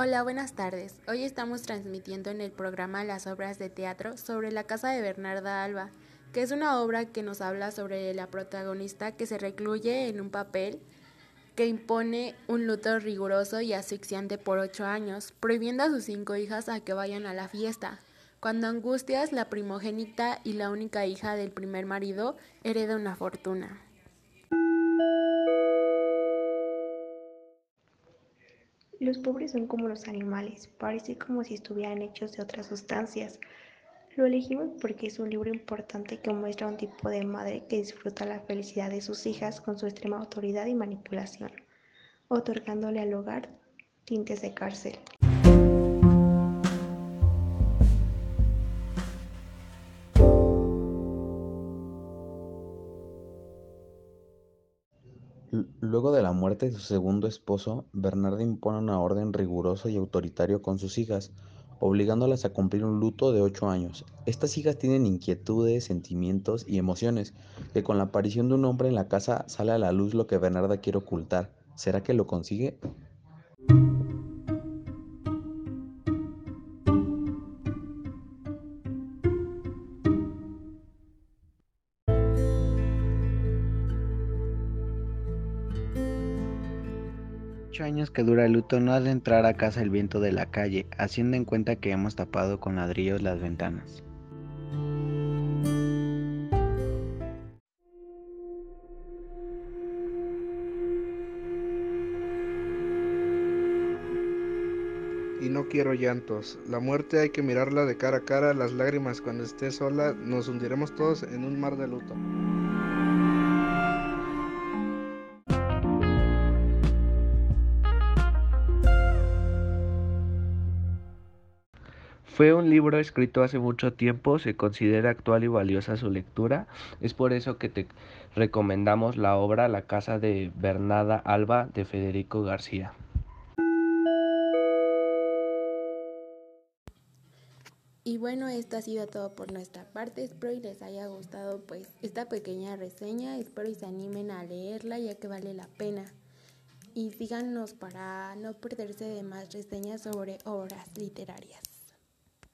Hola, buenas tardes. Hoy estamos transmitiendo en el programa las obras de teatro sobre la casa de Bernarda Alba, que es una obra que nos habla sobre la protagonista que se recluye en un papel que impone un luto riguroso y asfixiante por ocho años, prohibiendo a sus cinco hijas a que vayan a la fiesta. Cuando Angustias, la primogénita y la única hija del primer marido, hereda una fortuna. Los pobres son como los animales, parece como si estuvieran hechos de otras sustancias. Lo elegimos porque es un libro importante que muestra un tipo de madre que disfruta la felicidad de sus hijas con su extrema autoridad y manipulación, otorgándole al hogar tintes de cárcel. Luego de la muerte de su segundo esposo, Bernarda impone una orden riguroso y autoritario con sus hijas, obligándolas a cumplir un luto de ocho años. Estas hijas tienen inquietudes, sentimientos y emociones, que con la aparición de un hombre en la casa sale a la luz lo que Bernarda quiere ocultar. ¿Será que lo consigue? Años que dura el luto no ha de entrar a casa el viento de la calle, haciendo en cuenta que hemos tapado con ladrillos las ventanas. y no quiero llantos. La muerte hay que mirarla de cara a cara, las lágrimas cuando esté sola, nos hundiremos todos en un mar de luto. Fue un libro escrito hace mucho tiempo, se considera actual y valiosa su lectura. Es por eso que te recomendamos la obra La casa de Bernada Alba de Federico García. Y bueno, esto ha sido todo por nuestra parte. Espero y les haya gustado pues esta pequeña reseña. Espero y se animen a leerla ya que vale la pena. Y síganos para no perderse de más reseñas sobre obras literarias.